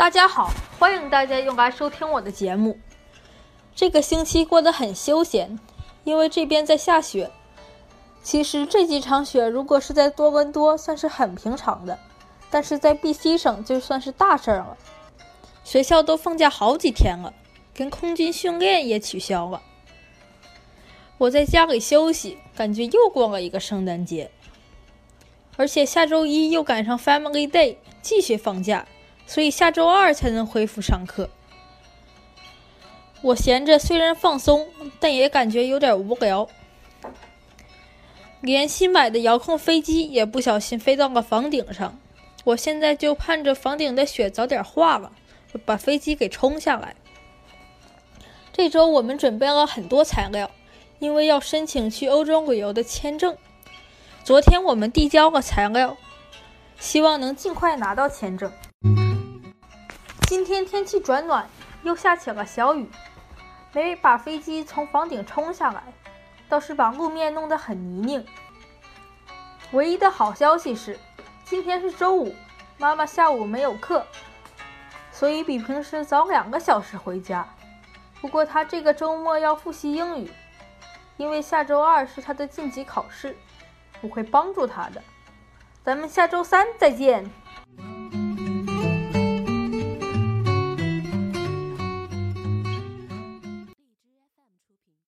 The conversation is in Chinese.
大家好，欢迎大家又来收听我的节目。这个星期过得很休闲，因为这边在下雪。其实这几场雪如果是在多伦多算是很平常的，但是在 BC 省就算是大事儿了。学校都放假好几天了，跟空军训练也取消了。我在家里休息，感觉又过了一个圣诞节。而且下周一又赶上 Family Day，继续放假。所以下周二才能恢复上课。我闲着虽然放松，但也感觉有点无聊。连新买的遥控飞机也不小心飞到了房顶上。我现在就盼着房顶的雪早点化了，把飞机给冲下来。这周我们准备了很多材料，因为要申请去欧洲旅游的签证。昨天我们递交了材料，希望能尽快拿到签证。今天天气转暖，又下起了小雨，没把飞机从房顶冲下来，倒是把路面弄得很泥泞。唯一的好消息是，今天是周五，妈妈下午没有课，所以比平时早两个小时回家。不过她这个周末要复习英语，因为下周二是她的晋级考试，我会帮助她的。咱们下周三再见。